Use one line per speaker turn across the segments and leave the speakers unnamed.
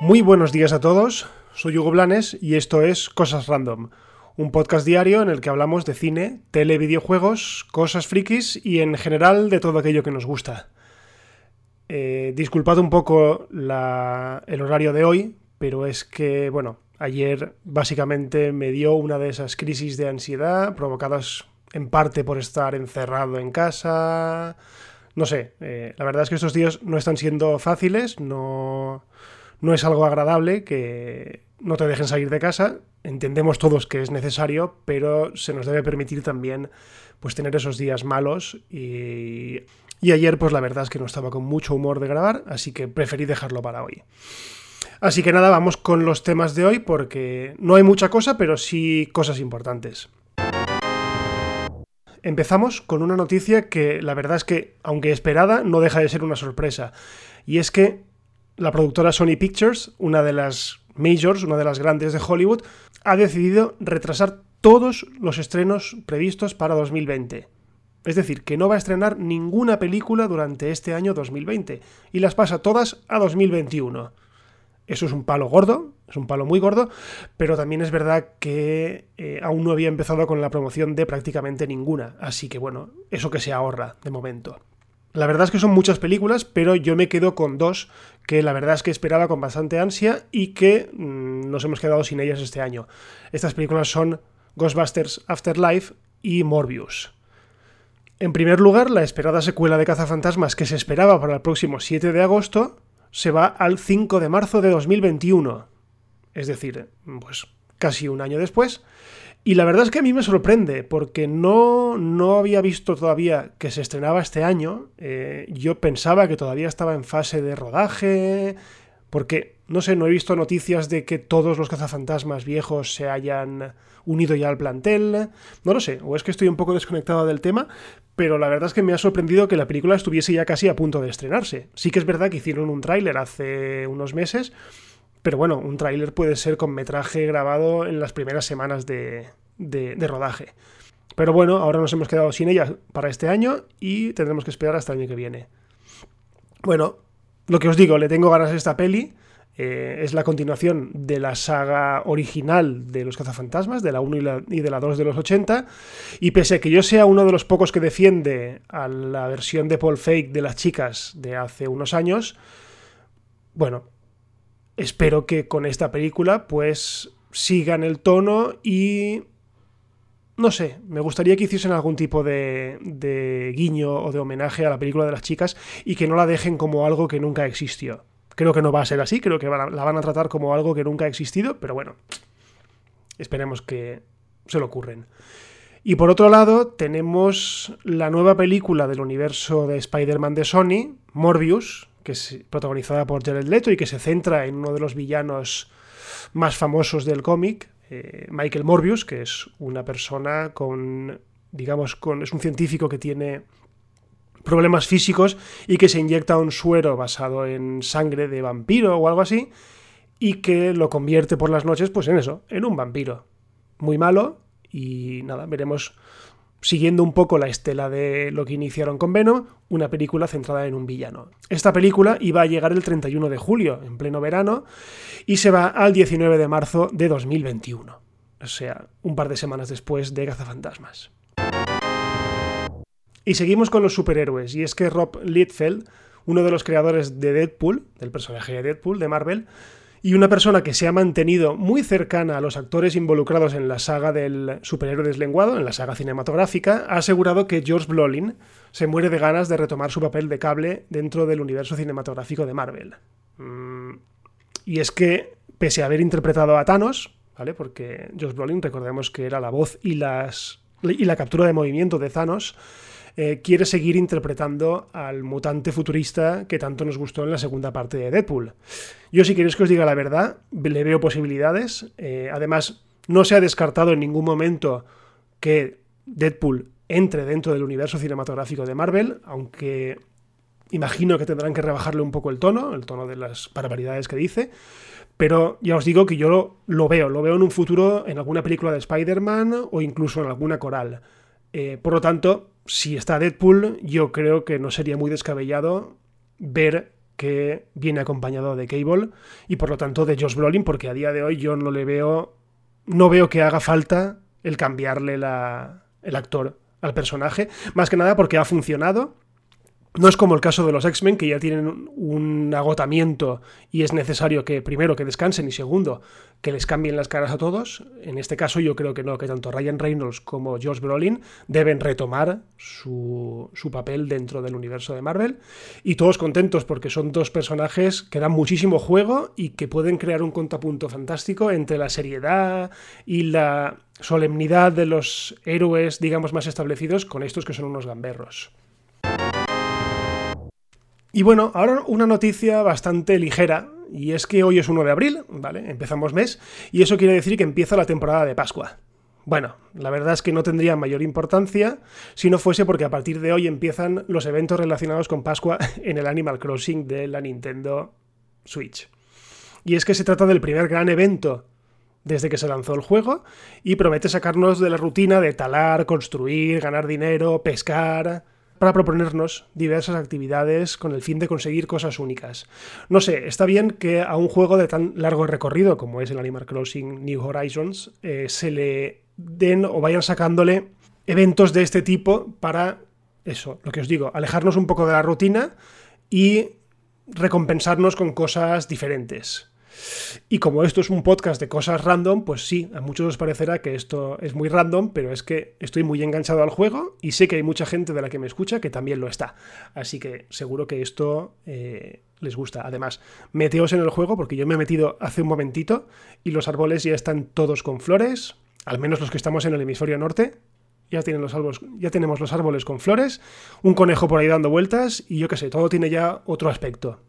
Muy buenos días a todos, soy Hugo Blanes y esto es Cosas Random, un podcast diario en el que hablamos de cine, tele, videojuegos, cosas frikis y en general de todo aquello que nos gusta. Eh, disculpad un poco el horario de hoy, pero es que, bueno, ayer básicamente me dio una de esas crisis de ansiedad provocadas en parte por estar encerrado en casa. No sé, eh, la verdad es que estos días no están siendo fáciles, no no es algo agradable que no te dejen salir de casa. Entendemos todos que es necesario, pero se nos debe permitir también pues tener esos días malos y, y ayer pues la verdad es que no estaba con mucho humor de grabar, así que preferí dejarlo para hoy. Así que nada, vamos con los temas de hoy porque no hay mucha cosa, pero sí cosas importantes. Empezamos con una noticia que la verdad es que, aunque esperada, no deja de ser una sorpresa. Y es que la productora Sony Pictures, una de las majors, una de las grandes de Hollywood, ha decidido retrasar todos los estrenos previstos para 2020. Es decir, que no va a estrenar ninguna película durante este año 2020 y las pasa todas a 2021. Eso es un palo gordo, es un palo muy gordo, pero también es verdad que eh, aún no había empezado con la promoción de prácticamente ninguna, así que bueno, eso que se ahorra de momento. La verdad es que son muchas películas, pero yo me quedo con dos que la verdad es que esperaba con bastante ansia y que mm, nos hemos quedado sin ellas este año. Estas películas son Ghostbusters Afterlife y Morbius. En primer lugar, la esperada secuela de Cazafantasmas que se esperaba para el próximo 7 de agosto se va al 5 de marzo de 2021. Es decir, pues casi un año después. Y la verdad es que a mí me sorprende, porque no, no había visto todavía que se estrenaba este año. Eh, yo pensaba que todavía estaba en fase de rodaje, porque, no sé, no he visto noticias de que todos los cazafantasmas viejos se hayan unido ya al plantel. No lo sé, o es que estoy un poco desconectado del tema, pero la verdad es que me ha sorprendido que la película estuviese ya casi a punto de estrenarse. Sí que es verdad que hicieron un tráiler hace unos meses pero bueno, un tráiler puede ser con metraje grabado en las primeras semanas de, rodaje. Pero bueno, ahora nos hemos quedado sin ella para este año y tendremos que esperar hasta el año que viene. Bueno, lo que os digo, le tengo ganas a esta peli. Eh, es la continuación de la saga original de los cazafantasmas, de la 1 y, de la 2 de los 80. Y pese a que yo sea uno de los pocos que defiende a la versión de Paul Fake de las chicas de hace unos años, bueno, espero que con esta película pues sigan el tono y no sé, me gustaría que hiciesen algún tipo de, de, guiño o de homenaje a la película de las chicas y que no la dejen como algo que nunca existió. Creo que no va a ser así, creo que la van a tratar como algo que nunca ha existido, pero bueno, esperemos que se lo ocurren. Y por otro lado, tenemos la nueva película del universo de Spider-Man de Sony, Morbius, que es protagonizada por Jared Leto y que se centra en uno de los villanos más famosos del cómic, eh, Michael Morbius, que es una persona con, digamos, con, es un científico que tiene problemas físicos y que se inyecta un suero basado en sangre de vampiro o algo así y que lo convierte por las noches, pues en eso, en un vampiro. Muy malo y nada, veremos siguiendo un poco la estela de lo que iniciaron con Venom, una película centrada en un villano. Esta película iba a llegar el 31 de julio, en pleno verano, y se va al 19 de marzo de 2021. O sea, un par de semanas después de Cazafantasmas. Y seguimos con los superhéroes, y es que Rob Liefeld, uno de los creadores de Deadpool, del personaje de Deadpool de Marvel, y una persona que se ha mantenido muy cercana a los actores involucrados en la saga del superhéroe deslenguado, en la saga cinematográfica, ha asegurado que George Brolin se muere de ganas de retomar su papel de cable dentro del universo cinematográfico de Marvel. Mm, y es que, pese a haber interpretado a Thanos, ¿vale? Porque George Brolin, recordemos que era la voz y, las, y la captura de movimiento de Thanos, eh, quiere seguir interpretando al mutante futurista que tanto nos gustó en la segunda parte de Deadpool. Yo si queréis que os diga la verdad, le veo posibilidades. Eh, además, no se ha descartado en ningún momento que Deadpool entre dentro del universo cinematográfico de Marvel, aunque imagino que tendrán que rebajarle un poco el tono, el tono de las barbaridades que dice. Pero ya os digo que yo lo, veo, lo veo en un futuro en alguna película de Spider-Man o incluso en alguna coral. Eh, por lo tanto, si está Deadpool, yo creo que no sería muy descabellado ver que viene acompañado de Cable y por lo tanto de Josh Brolin, porque a día de hoy yo no le veo, no veo que haga falta el cambiarle el actor al personaje, más que nada porque ha funcionado no es como el caso de los X-Men, que ya tienen un agotamiento y es necesario que, primero, que descansen y segundo, que les cambien las caras a todos. En este caso yo creo que no, que tanto Ryan Reynolds como Josh Brolin deben retomar su, su papel dentro del universo de Marvel. Y todos contentos porque son dos personajes que dan muchísimo juego y que pueden crear un contrapunto fantástico entre la seriedad y la solemnidad de los héroes, digamos, más establecidos con estos que son unos gamberros. Y bueno, ahora una noticia bastante ligera, y es que hoy es 1 de abril, ¿vale? Empezamos mes, y eso quiere decir que empieza la temporada de Pascua. Bueno, la verdad es que no tendría mayor importancia si no fuese porque a partir de hoy empiezan los eventos relacionados con Pascua en el Animal Crossing de la Nintendo Switch. Y es que se trata del primer gran evento desde que se lanzó el juego y promete sacarnos de la rutina de talar, construir, ganar dinero, pescar, para proponernos diversas actividades con el fin de conseguir cosas únicas. No sé, está bien que a un juego de tan largo recorrido como es el Animal Crossing New Horizons eh, se le den o vayan sacándole eventos de este tipo para eso, lo que os digo, alejarnos un poco de la rutina y recompensarnos con cosas diferentes. Y como esto es un podcast de cosas random, pues sí, a muchos os parecerá que esto es muy random, pero es que estoy muy enganchado al juego y sé que hay mucha gente de la que me escucha que también lo está. Así que seguro que esto eh, les gusta. Además, meteos en el juego porque yo me he metido hace un momentito y los árboles ya están todos con flores, al menos los que estamos en el hemisferio norte. Ya, tienen los árboles, ya tenemos los árboles con flores, un conejo por ahí dando vueltas y yo qué sé, todo tiene ya otro aspecto.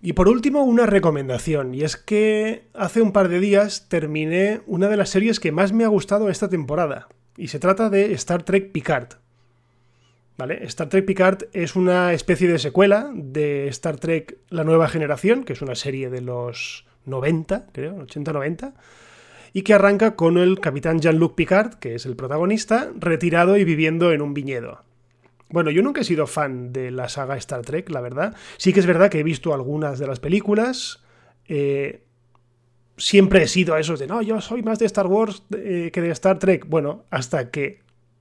Y por último, una recomendación, y es que hace un par de días terminé una de las series que más me ha gustado esta temporada, y se trata de Star Trek Picard. ¿Vale? Star Trek Picard es una especie de secuela de Star Trek La Nueva Generación, que es una serie de los 90, creo, 80-90, y que arranca con el capitán Jean-Luc Picard, que es el protagonista, retirado y viviendo en un viñedo. Bueno, yo nunca he sido fan de la saga Star Trek, la verdad. Sí que es verdad que he visto algunas de las películas. Eh, siempre he sido a esos de, no, yo soy más de Star Wars eh, que de Star Trek. Bueno, hasta que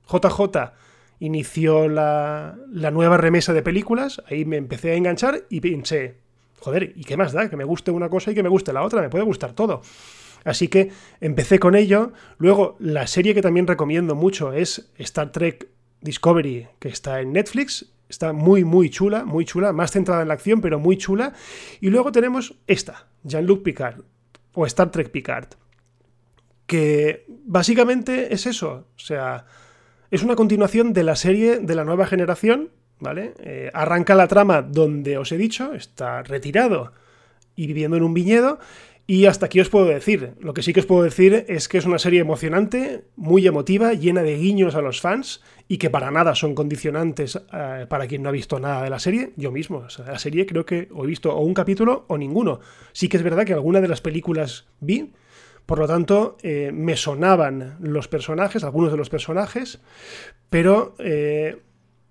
JJ inició la, la nueva remesa de películas, ahí me empecé a enganchar y pensé, joder, ¿y qué más da? Que me guste una cosa y que me guste la otra, me puede gustar todo. Así que empecé con ello. Luego, la serie que también recomiendo mucho es Star Trek Discovery, que está en Netflix. Está muy, muy chula, muy chula, más centrada en la acción, pero muy chula. Y luego tenemos esta, Jean-Luc Picard, o Star Trek Picard, que básicamente es eso. O sea, es una continuación de la serie de la nueva generación, ¿vale? Eh, arranca la trama donde os he dicho, está retirado y viviendo en un viñedo, y hasta aquí os puedo decir. Lo que sí que os puedo decir es que es una serie emocionante, muy emotiva, llena de guiños a los fans y que para nada son condicionantes eh, para quien no ha visto nada de la serie. Yo mismo, o sea, la serie creo que he visto o un capítulo o ninguno. Sí que es verdad que alguna de las películas vi, por lo tanto eh, me sonaban los personajes, algunos de los personajes, pero eh,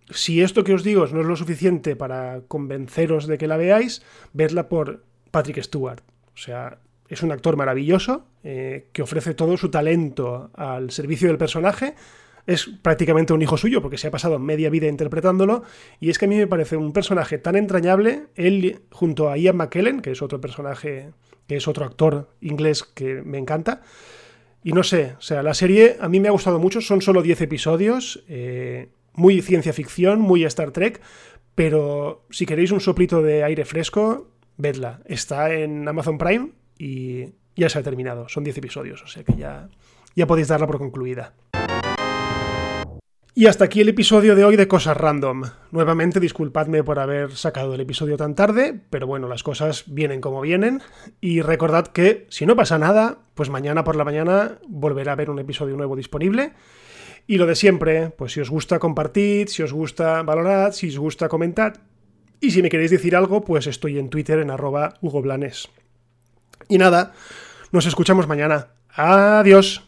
si esto que os digo no es lo suficiente para convenceros de que la veáis, vedla por Patrick Stewart. O sea, es un actor maravilloso eh, que ofrece todo su talento al servicio del personaje. Es prácticamente un hijo suyo porque se ha pasado media vida interpretándolo. Y es que a mí me parece un personaje tan entrañable. Él, junto a Ian McKellen, que es otro personaje, que es otro actor inglés que me encanta. Y no sé, o sea, la serie a mí me ha gustado mucho. Son solo 10 episodios. Eh, muy ciencia ficción, muy Star Trek. Pero si queréis un soplito de aire fresco, vedla. Está en Amazon Prime y ya se ha terminado. Son 10 episodios, o sea que ya, ya podéis darla por concluida. Y hasta aquí el episodio de hoy de Cosas Random. Nuevamente disculpadme por haber sacado el episodio tan tarde, pero bueno, las cosas vienen como vienen. Y recordad que si no pasa nada, pues mañana por la mañana volverá a haber un episodio nuevo disponible. Y lo de siempre, pues si os gusta compartid, si os gusta valorad, si os gusta comentad. Y si me queréis decir algo, pues estoy en Twitter en arroba Hugo Blanes. Y nada, nos escuchamos mañana. Adiós.